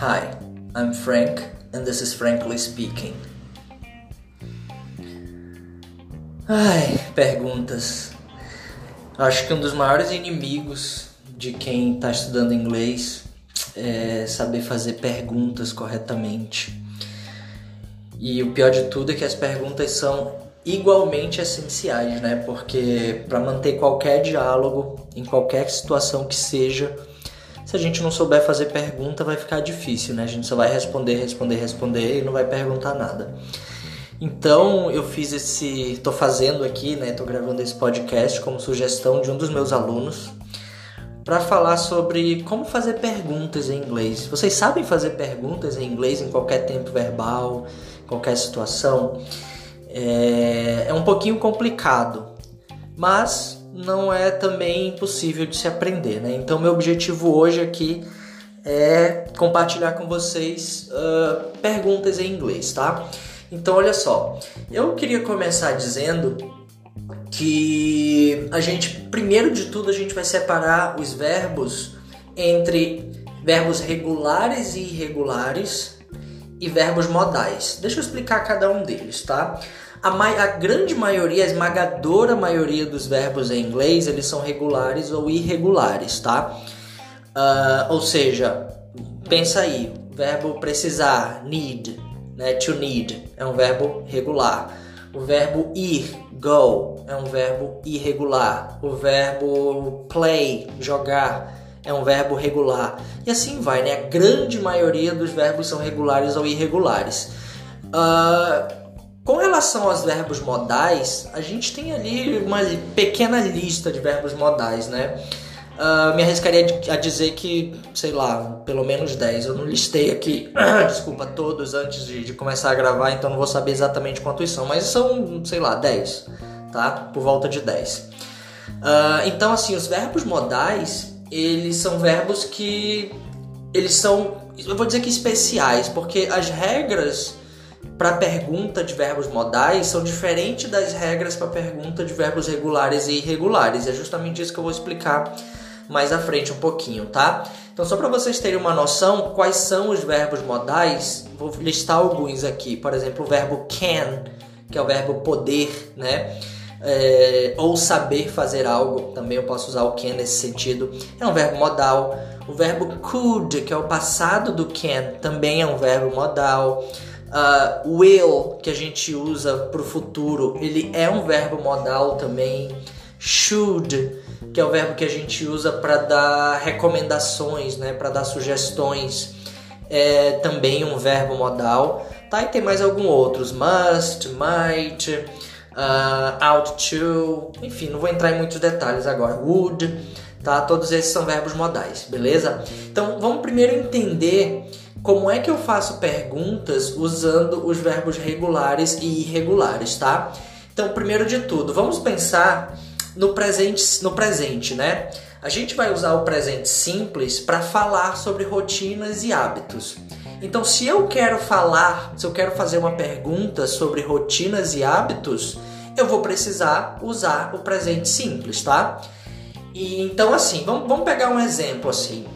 Hi, I'm Frank, and this is Frankly Speaking. Ai, perguntas. Acho que um dos maiores inimigos de quem está estudando inglês é saber fazer perguntas corretamente. E o pior de tudo é que as perguntas são igualmente essenciais, né? Porque para manter qualquer diálogo, em qualquer situação que seja, se a gente não souber fazer pergunta, vai ficar difícil, né? A gente só vai responder, responder, responder e não vai perguntar nada. Então, eu fiz esse, tô fazendo aqui, né, tô gravando esse podcast como sugestão de um dos meus alunos para falar sobre como fazer perguntas em inglês. Vocês sabem fazer perguntas em inglês em qualquer tempo verbal, qualquer situação? É, é um pouquinho complicado, mas não é também impossível de se aprender, né? Então, meu objetivo hoje aqui é compartilhar com vocês uh, perguntas em inglês, tá? Então, olha só, eu queria começar dizendo que a gente, primeiro de tudo, a gente vai separar os verbos entre verbos regulares e irregulares e verbos modais. Deixa eu explicar cada um deles, tá? A, a, grande maioria, a esmagadora maioria dos verbos em inglês, eles são regulares ou irregulares, tá? Uh, ou seja, pensa aí, verbo precisar, need, né? To need, é um verbo regular. O verbo ir, go, é um verbo irregular. O verbo play, jogar, é um verbo regular. E assim vai, né? A grande maioria dos verbos são regulares ou irregulares. Uh, com relação aos verbos modais, a gente tem ali uma pequena lista de verbos modais, né? Uh, me arriscaria a dizer que, sei lá, pelo menos 10. Eu não listei aqui, desculpa, todos antes de, de, começar a gravar, então não vou saber exatamente quantos são, mas são, sei lá, 10, tá? Por volta de 10. Uh, ah, então, assim, os verbos modais, eles são verbos que. Eles são, eu vou dizer que especiais, porque as regras para pergunta de verbos modais são diferentes das regras para pergunta de verbos regulares e irregulares. É justamente isso que eu vou explicar mais à frente um pouquinho, tá? Então, só para vocês terem uma noção, quais são os verbos modais, vou listar alguns aqui. Por exemplo, o verbo can, que é o verbo poder, né? É, ou saber fazer algo, também eu posso usar o can nesse sentido, é um verbo modal. O verbo could, que é o passado do can, também é um verbo modal. Uh, will, que a gente usa para o futuro, ele é um verbo modal também. Should, que é o verbo que a gente usa para dar recomendações, né, para dar sugestões, é também um verbo modal. Tá? E tem mais alguns outros: must, might, uh, out to, enfim, não vou entrar em muitos detalhes agora. Would, tá? Todos esses são verbos modais, beleza? Então vamos primeiro entender como é que eu faço perguntas usando os verbos regulares e irregulares, tá? Então, primeiro de tudo, vamos pensar no presente, no presente, né? A gente vai usar o presente simples para falar sobre rotinas e hábitos. Então, se eu quero falar, se eu quero fazer uma pergunta sobre rotinas e hábitos, eu vou precisar usar o presente simples, tá? E então, assim, vamos, vamos pegar um exemplo assim.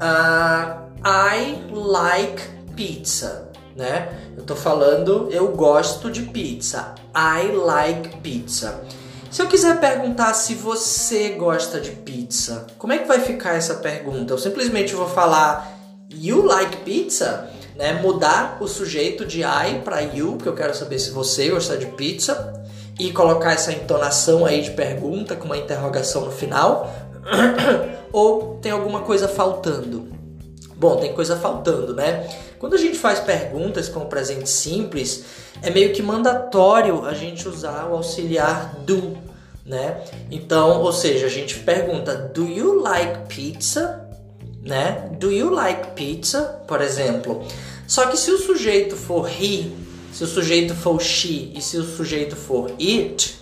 Uh, I like pizza, né? Eu tô falando eu gosto de pizza. I like pizza. Se eu quiser perguntar se você gosta de pizza, como é que vai ficar essa pergunta? Eu simplesmente vou falar you like pizza, né? Mudar o sujeito de I para you, porque eu quero saber se você gosta de pizza e colocar essa entonação aí de pergunta com uma interrogação no final. Ou tem alguma coisa faltando? Bom, tem coisa faltando, né? Quando a gente faz perguntas com o presente simples, é meio que mandatório a gente usar o auxiliar do, né? Então, ou seja, a gente pergunta: Do you like pizza? Né? Do you like pizza? Por exemplo. Só que se o sujeito for he, se o sujeito for she e se o sujeito for it,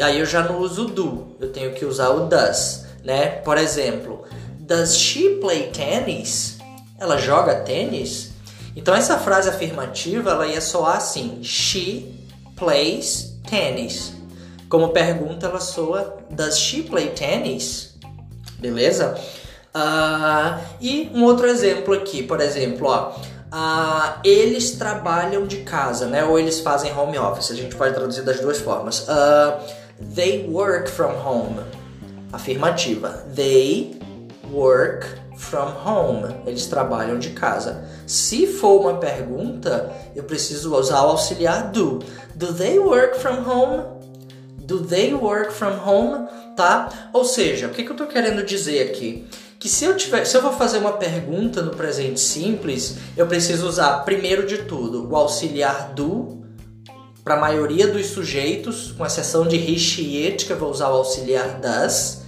aí eu já não uso do, eu tenho que usar o does, né? Por exemplo, Does she play tennis? ela joga tênis? Então essa frase afirmativa ela ia soar assim: She plays tennis. Como pergunta ela soa: Does she play tennis? Beleza? Uh, e um outro exemplo aqui, por exemplo, ó, uh, eles trabalham de casa, né? Ou eles fazem home office. A gente pode traduzir das duas formas. Uh, they work from home. Afirmativa. They work from home. Eles trabalham de casa. Se for uma pergunta, eu preciso usar o auxiliar do. Do they work from home? Do they work from home? Tá? Ou seja, o que, que eu estou querendo dizer aqui? Que se eu, tiver, se eu vou fazer uma pergunta no presente simples, eu preciso usar, primeiro de tudo, o auxiliar do para a maioria dos sujeitos, com exceção de he, e it, que eu vou usar o auxiliar das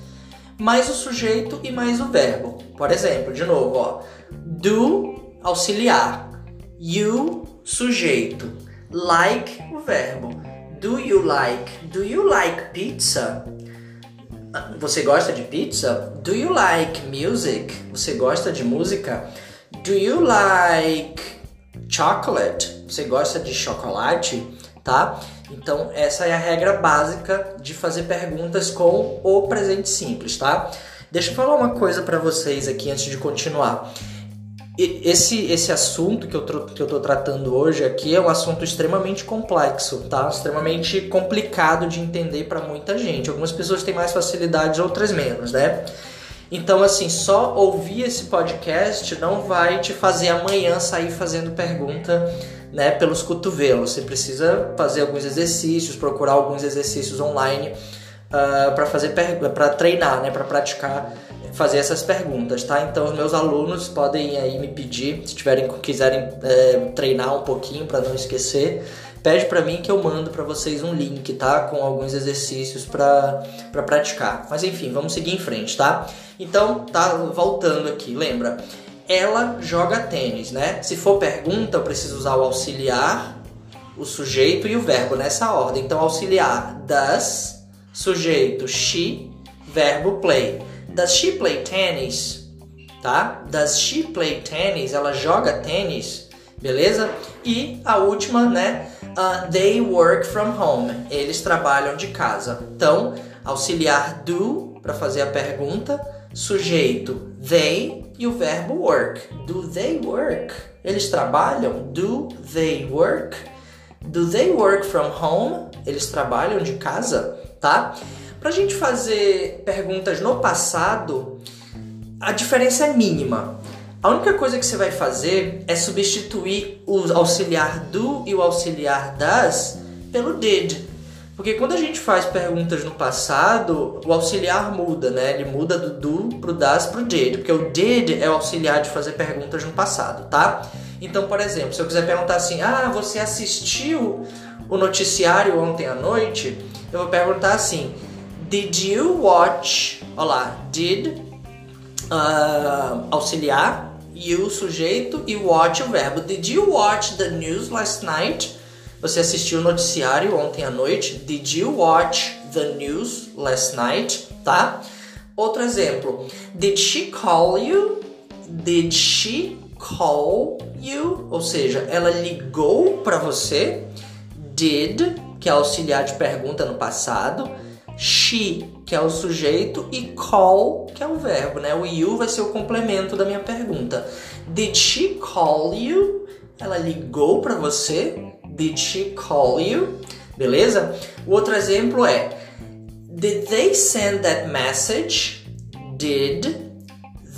mais o sujeito e mais o verbo. Por exemplo, de novo, ó, do auxiliar, you sujeito, like o verbo. Do you like? Do you like pizza? Você gosta de pizza? Do you like music? Você gosta de música? Do you like chocolate? Você gosta de chocolate? Tá? Então, essa é a regra básica de fazer perguntas com o presente simples, tá? Deixa eu falar uma coisa para vocês aqui antes de continuar. Esse, esse assunto que eu, que eu tô tratando hoje aqui é um assunto extremamente complexo, tá? Extremamente complicado de entender para muita gente. Algumas pessoas têm mais facilidades, outras menos, né? Então, assim, só ouvir esse podcast não vai te fazer amanhã sair fazendo pergunta né, pelos cotovelos. Você precisa fazer alguns exercícios, procurar alguns exercícios online uh, para fazer para treinar, né, para praticar fazer essas perguntas, tá? Então os meus alunos podem aí me pedir, se tiverem quiserem é, treinar um pouquinho para não esquecer, pede para mim que eu mando para vocês um link, tá? Com alguns exercícios para para praticar. Mas enfim, vamos seguir em frente, tá? Então, tá voltando aqui, lembra? ela joga tênis, né? Se for pergunta, eu preciso usar o auxiliar, o sujeito e o verbo nessa ordem. Então, auxiliar does, sujeito she, verbo play. Does she play tennis? Tá? Does she play tennis? Ela joga tênis, beleza? E a última, né? Uh, they work from home. Eles trabalham de casa. Então, auxiliar do para fazer a pergunta, sujeito they e o verbo work. Do they work? Eles trabalham? Do they work? Do they work from home? Eles trabalham de casa, tá? Pra gente fazer perguntas no passado, a diferença é mínima. A única coisa que você vai fazer é substituir o auxiliar do e o auxiliar das pelo did. Porque quando a gente faz perguntas no passado, o auxiliar muda, né? Ele muda do do pro das pro did, porque o did é o auxiliar de fazer perguntas no passado, tá? Então, por exemplo, se eu quiser perguntar assim: "Ah, você assistiu o noticiário ontem à noite?", eu vou perguntar assim: "Did you watch?". Olá, did uh, auxiliar, you sujeito e watch o verbo. Did you watch the news last night? Você assistiu o noticiário ontem à noite? Did you watch the news last night? Tá? Outro exemplo. Did she call you? Did she call you? Ou seja, ela ligou para você. Did, que é auxiliar de pergunta no passado. She, que é o sujeito, e call, que é o verbo, né? O you vai ser o complemento da minha pergunta. Did she call you? Ela ligou para você? Did she call you? Beleza? O outro exemplo é Did they send that message? Did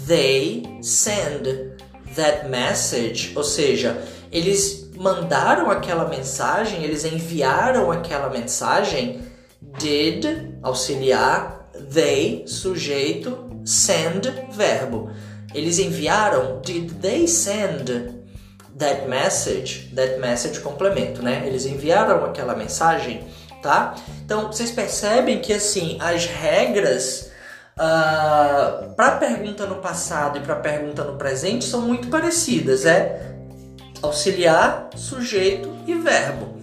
they send that message? Ou seja, eles mandaram aquela mensagem, eles enviaram aquela mensagem. Did, auxiliar, they, sujeito, send, verbo. Eles enviaram. Did they send that message, that message complemento, né? Eles enviaram aquela mensagem, tá? Então vocês percebem que assim as regras uh, ah, para pergunta no passado e para pergunta no presente são muito parecidas, é auxiliar, sujeito e verbo.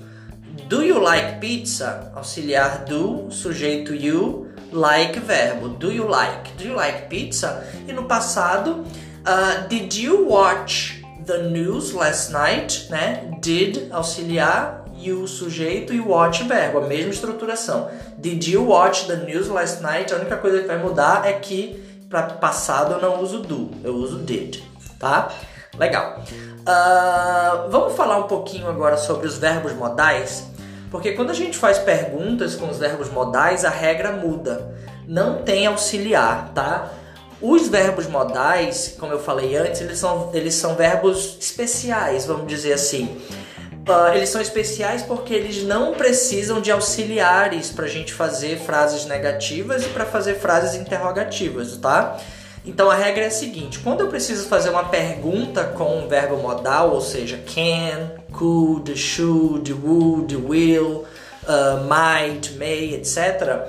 Do you like pizza? Auxiliar do, sujeito you, like verbo. Do you like? Do you like pizza? E no passado, uh, did you watch the news last night, né? Did auxiliar e o sujeito e watch verbo, a mesma estruturação. Did you watch the news last night? A única coisa que vai mudar é que para passado eu não uso do, eu uso did, tá? Legal. Uh, vamos falar um pouquinho agora sobre os verbos modais, porque quando a gente faz perguntas com os verbos modais, a regra muda. Não tem auxiliar, tá? Os verbos modais, como eu falei antes, eles são, eles são verbos especiais, vamos dizer assim. Uh, eles são especiais porque eles não precisam de auxiliares para a gente fazer frases negativas e para fazer frases interrogativas, tá? Então a regra é a seguinte: quando eu preciso fazer uma pergunta com um verbo modal, ou seja, can, could, should, would, will, uh, might, may, etc.,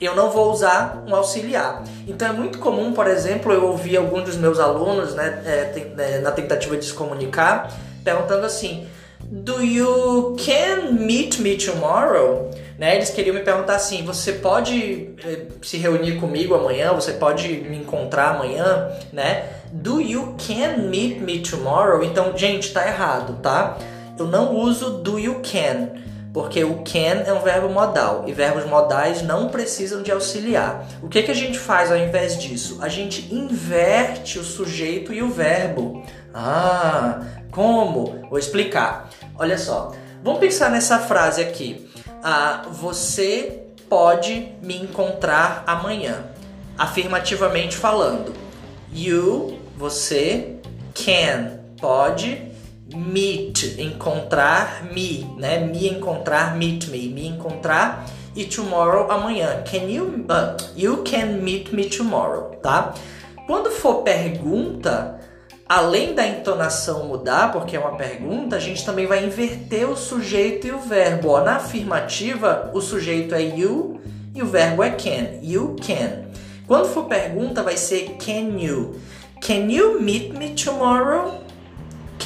eu não vou usar um auxiliar. Então é muito comum, por exemplo, eu ouvir alguns dos meus alunos né, é, é, na tentativa de se comunicar perguntando assim: Do you can meet me tomorrow? Né? Eles queriam me perguntar assim: você pode eh, se reunir comigo amanhã? Você pode me encontrar amanhã? Né? Do you can meet me tomorrow? Então, gente, tá errado, tá? Eu não uso do you can, porque o can é um verbo modal e verbos modais não precisam de auxiliar. O que, que a gente faz ao invés disso? A gente inverte o sujeito e o verbo. Ah, como? Vou explicar. Olha só. Vamos pensar nessa frase aqui ah, você pode me encontrar amanhã. Afirmativamente falando. You, você, can, pode, meet, encontrar me, né? Me encontrar, meet me, me encontrar e tomorrow amanhã. Can you, uh, you can meet me tomorrow, tá? Quando for pergunta, além da entonação mudar, porque é uma pergunta, a gente também vai inverter o sujeito e o verbo. Ó, na afirmativa, o sujeito é you e o verbo é can. You can. Quando for pergunta, vai ser can you. Can you meet me tomorrow?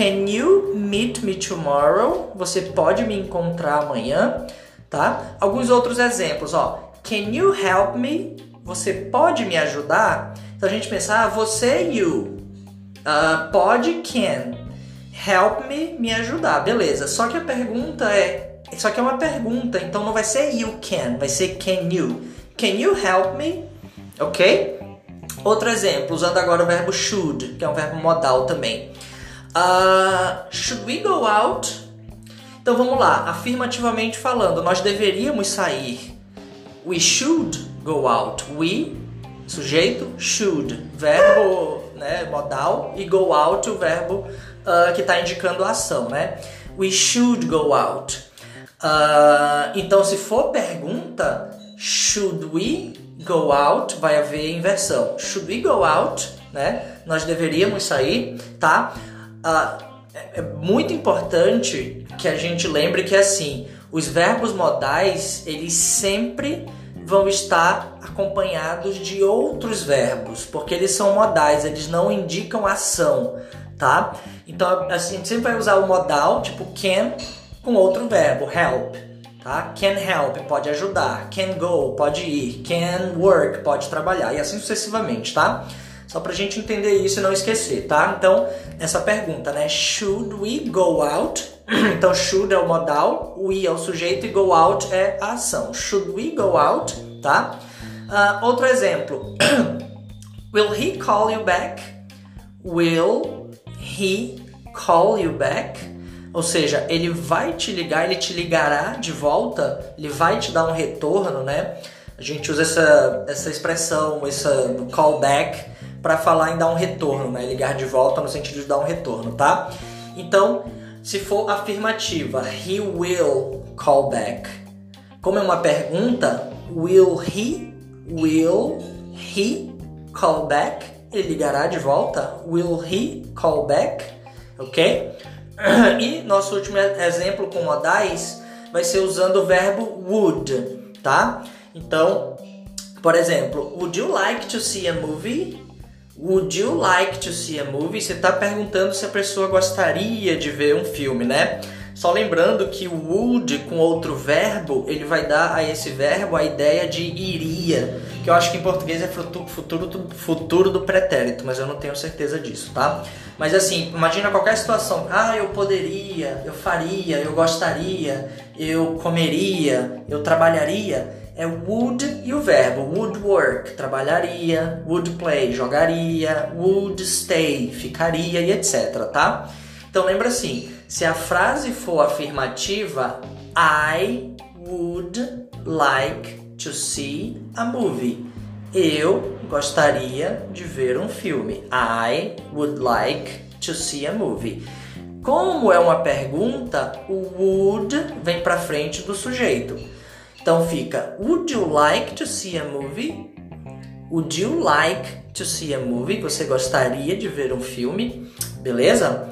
Can you meet me tomorrow? Você pode me encontrar amanhã, tá? Alguns outros exemplos, ó. Can you help me? Você pode me ajudar? Então a gente pensa, ah, você you. Uh, pode, can. Help me, me ajudar. Beleza. Só que a pergunta é. Só que é uma pergunta, então não vai ser you can, vai ser can you. Can you help me? Ok? Outro exemplo, usando agora o verbo should, que é um verbo modal também. Uh, should we go out? Então vamos lá, afirmativamente falando, nós deveríamos sair. We should go out. We, sujeito, should. Verbo né, modal, e go out o verbo uh, que está indicando a ação, né? We should go out. Uh, então, se for pergunta, should we go out, vai haver inversão. Should we go out, né? Nós deveríamos sair, tá? Uh, é muito importante que a gente lembre que assim, os verbos modais, eles sempre vão estar acompanhados de outros verbos, porque eles são modais, eles não indicam ação, tá? Então a gente sempre vai usar o modal, tipo can, com outro verbo, help, tá? Can help, pode ajudar, can go, pode ir, can work, pode trabalhar, e assim sucessivamente, tá? Só pra gente entender isso e não esquecer, tá? Então, essa pergunta, né? Should we go out? Então, should é o modal, we é o sujeito e go out é a ação. Should we go out? Tá? Uh, outro exemplo. Will he call you back? Will he call you back? Ou seja, ele vai te ligar, ele te ligará de volta, ele vai te dar um retorno, né? A gente usa essa, essa expressão, essa callback, para falar em dar um retorno, né? Ligar de volta no sentido de dar um retorno, tá? Então, se for afirmativa, he will call back. Como é uma pergunta, will he, will he call back? Ele ligará de volta. Will he call back? Ok? E nosso último exemplo com modais vai ser usando o verbo would, tá? Então, por exemplo, would you like to see a movie? Would you like to see a movie? Você está perguntando se a pessoa gostaria de ver um filme, né? Só lembrando que o would com outro verbo, ele vai dar a esse verbo a ideia de iria, que eu acho que em português é futuro, futuro, futuro do pretérito, mas eu não tenho certeza disso, tá? Mas assim, imagina qualquer situação. Ah, eu poderia, eu faria, eu gostaria, eu comeria, eu trabalharia. É would e o verbo would work, trabalharia, would play, jogaria, would stay, ficaria e etc, tá? Então lembra assim, se a frase for afirmativa, I would like to see a movie. Eu gostaria de ver um filme. I would like to see a movie. Como é uma pergunta, o would vem para frente do sujeito. Então fica Would you like to see a movie? Would you like to see a movie? Você gostaria de ver um filme? Beleza?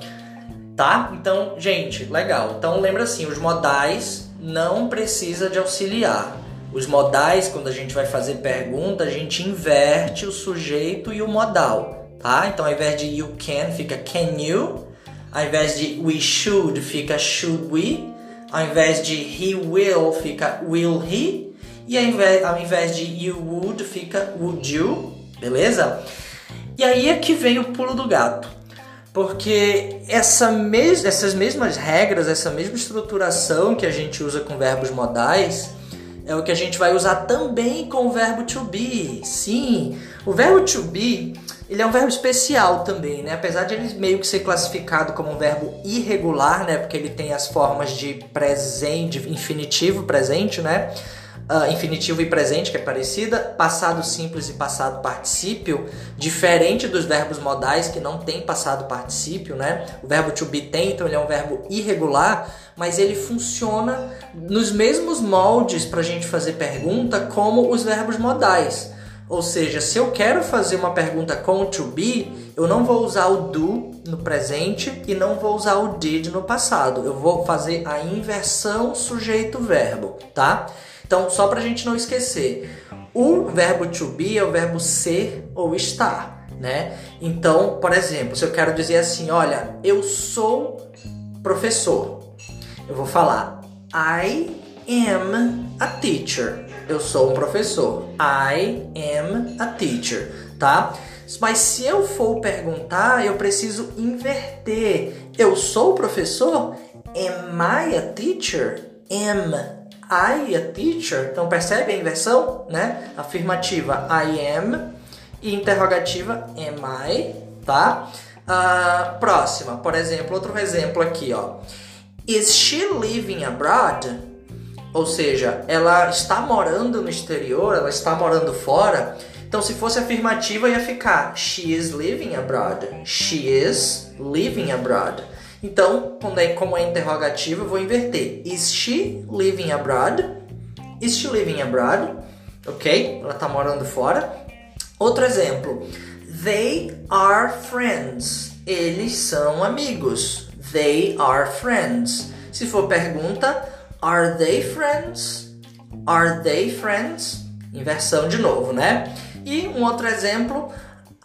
Tá? Então, gente, legal. Então lembra assim, os modais não precisa de auxiliar. Os modais, quando a gente vai fazer pergunta, a gente inverte o sujeito e o modal, tá? Então, ao invés de you can, fica can you. Ao invés de we should, fica should we. Ao invés de he will, fica will he. E ao invés, ao invés de you would, fica would you. Beleza? E aí é que vem o pulo do gato. Porque essa mes essas mesmas regras, essa mesma estruturação que a gente usa com verbos modais, é o que a gente vai usar também com o verbo to be. Sim, o verbo to be, ele é um verbo especial também, né? Apesar de ele meio que ser classificado como um verbo irregular, né? Porque ele tem as formas de presente, infinitivo presente, né? uh, infinitivo e presente, que é parecida, passado simples e passado particípio, diferente dos verbos modais que não tem passado particípio, né? O verbo to be tem, então ele é um verbo irregular, mas ele funciona nos mesmos moldes para a gente fazer pergunta como os verbos modais. Ou seja, se eu quero fazer uma pergunta com to be, eu não vou usar o do no presente e não vou usar o did no passado. Eu vou fazer a inversão sujeito-verbo, tá? Então, só para a gente não esquecer, o verbo to be é o verbo ser ou estar, né? Então, por exemplo, se eu quero dizer assim, olha, eu sou professor, eu vou falar I am a teacher. Eu sou um professor. I am a teacher, tá? Mas se eu for perguntar, eu preciso inverter. Eu sou professor? Am I a teacher? Am I a teacher. Então percebe a inversão, né? Afirmativa I am e interrogativa am I, tá? Uh, próxima, por exemplo, outro exemplo aqui, ó. Is she living abroad? Ou seja, ela está morando no exterior, ela está morando fora. Então, se fosse afirmativa, ia ficar She is living abroad. She is living abroad. Então, quando é, como é interrogativo, eu vou inverter. Is she living abroad? Is she living abroad? Ok? Ela está morando fora. Outro exemplo. They are friends. Eles são amigos. They are friends. Se for pergunta, are they friends? Are they friends? Inversão de novo, né? E um outro exemplo.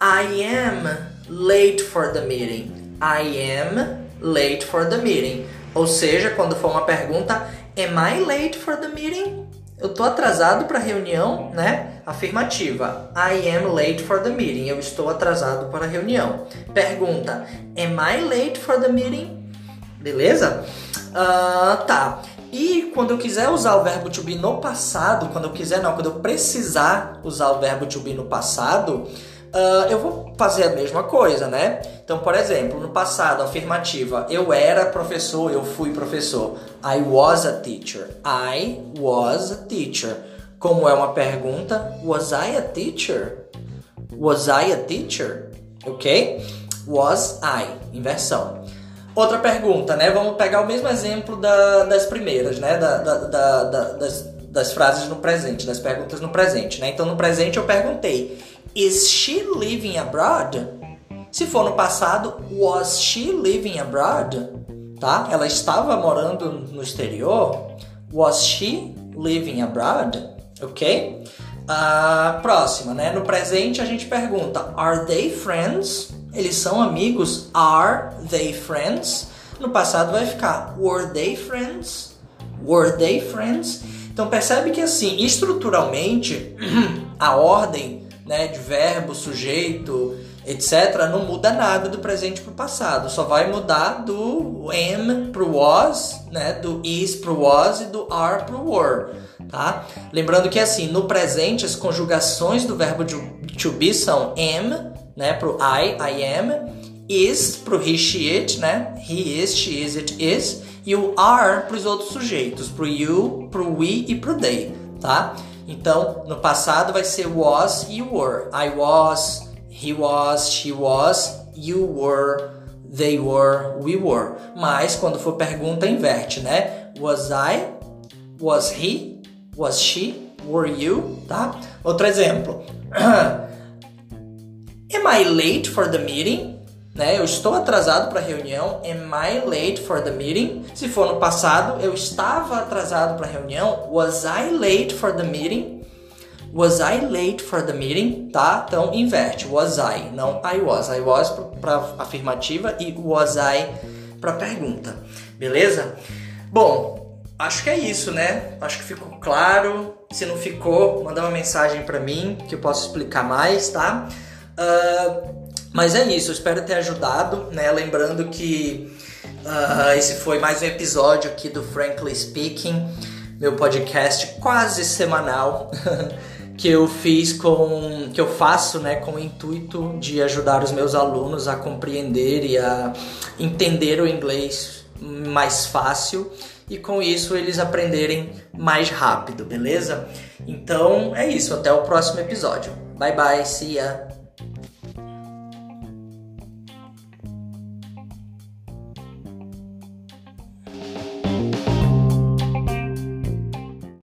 I am late for the meeting. I am late for the meeting. Ou seja, quando for uma pergunta, am I late for the meeting? Eu tô atrasado para a reunião, né? Afirmativa. I am late for the meeting. Eu estou atrasado para a reunião. Pergunta. Am I late for the meeting? Beleza? Uh, tá. E quando eu quiser usar o verbo to be no passado, quando eu quiser não, quando eu precisar usar o verbo to be no passado, uh, eu vou fazer a mesma coisa, né? Então, por exemplo, no passado, afirmativa, eu era professor, eu fui professor. I was a teacher. I was a teacher. Como é uma pergunta, was I a teacher? Was I a teacher? Ok? Was I, inversão. Outra pergunta, né? Vamos pegar o mesmo exemplo da, das primeiras, né? Da, da, da, das, das frases no presente, das perguntas no presente, né? Então, no presente eu perguntei Is she living abroad? Se for no passado, was she living abroad? Tá? Ela estava morando no exterior. Was she living abroad? Ok? Uh, próxima, né? No presente a gente pergunta: Are they friends? Eles são amigos? Are they friends? No passado vai ficar: Were they friends? Were they friends? Então percebe que assim, estruturalmente, a ordem né, de verbo, sujeito, etc., não muda nada do presente para o passado. Só vai mudar do am para o was, né, do is para o was e do are para o were. Tá? Lembrando que assim, no presente as conjugações do verbo to be são am, né, para o I, I am, is para o he, she, it, né, he is, she is, it is, e o are para os outros sujeitos, para o you, para o we e para o they, tá? Então, no passado vai ser was e were. I was, he was, she was, you were, they were, we were. Mas quando for pergunta, inverte, né? Was I, was he, was she, were you, tá? Outro exemplo. Am I late for the meeting? né? Eu estou atrasado para a reunião. Am I late for the meeting? Se for no passado, eu estava atrasado para a reunião. Was I late for the meeting? Was I late for the meeting? Tá? Então inverte. Was I, não I was. I was para afirmativa e was I para pergunta. Beleza? Bom, acho que é isso, né? Acho que ficou claro. Se não ficou, manda uma mensagem para mim que eu posso explicar mais, tá? Uh, mas é isso, eu espero ter ajudado, né? Lembrando que uh, esse foi mais um episódio aqui do Frankly Speaking, meu podcast quase semanal. que eu fiz com que eu faço né com o intuito de ajudar os meus alunos a compreender e a entender o inglês mais fácil e com isso eles aprenderem mais rápido, beleza? Então é isso, até o próximo episódio. Bye bye, see ya.